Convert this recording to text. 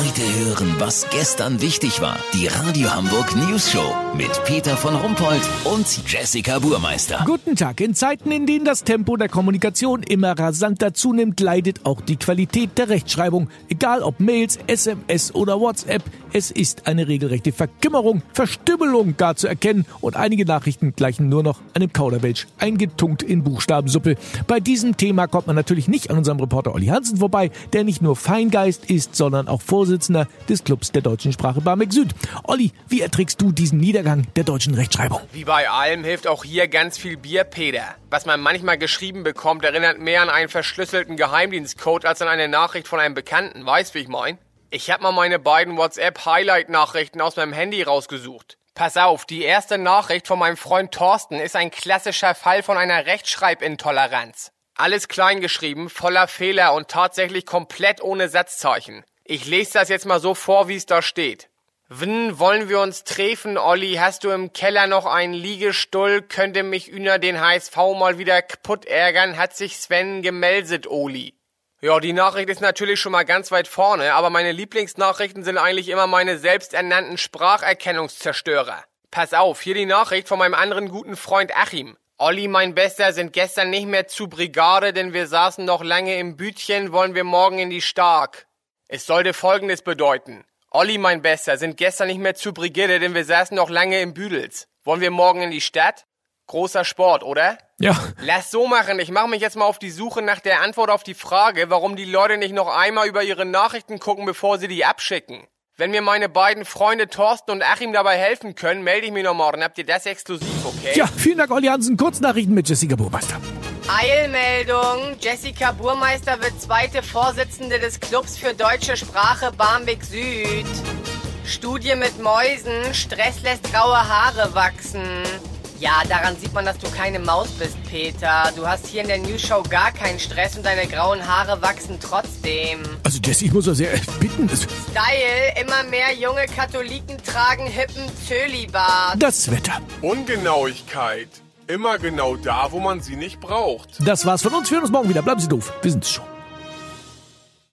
Heute hören, was gestern wichtig war. Die Radio Hamburg News Show mit Peter von Rumpold und Jessica Burmeister. Guten Tag. In Zeiten, in denen das Tempo der Kommunikation immer rasanter zunimmt, leidet auch die Qualität der Rechtschreibung. Egal ob Mails, SMS oder WhatsApp, es ist eine regelrechte Verkümmerung, Verstümmelung gar zu erkennen und einige Nachrichten gleichen nur noch einem Kauderwelsch, eingetunkt in Buchstabensuppe. Bei diesem Thema kommt man natürlich nicht an unserem Reporter Olli Hansen vorbei, der nicht nur Feingeist ist, sondern auch Vorsitzender des Clubs der deutschen Sprache Barmek Süd. Olli, wie erträgst du diesen Niedergang der deutschen Rechtschreibung? Wie bei allem hilft auch hier ganz viel Bier, Peter. Was man manchmal geschrieben bekommt, erinnert mehr an einen verschlüsselten Geheimdienstcode als an eine Nachricht von einem Bekannten. Weißt, wie ich mein? Ich hab mal meine beiden WhatsApp-Highlight-Nachrichten aus meinem Handy rausgesucht. Pass auf, die erste Nachricht von meinem Freund Thorsten ist ein klassischer Fall von einer Rechtschreibintoleranz. Alles klein geschrieben, voller Fehler und tatsächlich komplett ohne Satzzeichen. Ich lese das jetzt mal so vor, wie es da steht. Wenn wollen wir uns treffen, Olli? Hast du im Keller noch einen Liegestuhl? Könnte mich über den HSV mal wieder kaputt ärgern? Hat sich Sven gemeldet, Oli. Ja, die Nachricht ist natürlich schon mal ganz weit vorne, aber meine Lieblingsnachrichten sind eigentlich immer meine selbsternannten Spracherkennungszerstörer. Pass auf, hier die Nachricht von meinem anderen guten Freund Achim. Olli, mein Bester, sind gestern nicht mehr zu Brigade, denn wir saßen noch lange im Bütchen, wollen wir morgen in die Stark. Es sollte folgendes bedeuten. Olli, mein Bester, sind gestern nicht mehr zu Brigade, denn wir saßen noch lange im Büdels. Wollen wir morgen in die Stadt? Großer Sport, oder? Ja. Lass so machen. Ich mache mich jetzt mal auf die Suche nach der Antwort auf die Frage, warum die Leute nicht noch einmal über ihre Nachrichten gucken, bevor sie die abschicken. Wenn mir meine beiden Freunde Thorsten und Achim dabei helfen können, melde ich mich noch morgen. Habt ihr das exklusiv, okay? Ja, vielen Dank, Olli Hansen. Kurznachrichten mit Jessica Burmeister. Eilmeldung. Jessica Burmeister wird zweite Vorsitzende des Clubs für deutsche Sprache Barmbek Süd. Studie mit Mäusen. Stress lässt graue Haare wachsen. Ja, daran sieht man, dass du keine Maus bist, Peter. Du hast hier in der News Show gar keinen Stress und deine grauen Haare wachsen trotzdem. Also Jesse, ich muss doch sehr bitten. Das, Style, immer mehr junge Katholiken tragen hippen Zölibart. das Wetter. Ungenauigkeit. Immer genau da, wo man sie nicht braucht. Das war's von uns. Wir hören uns morgen wieder. Bleiben Sie doof. Wir sind's schon.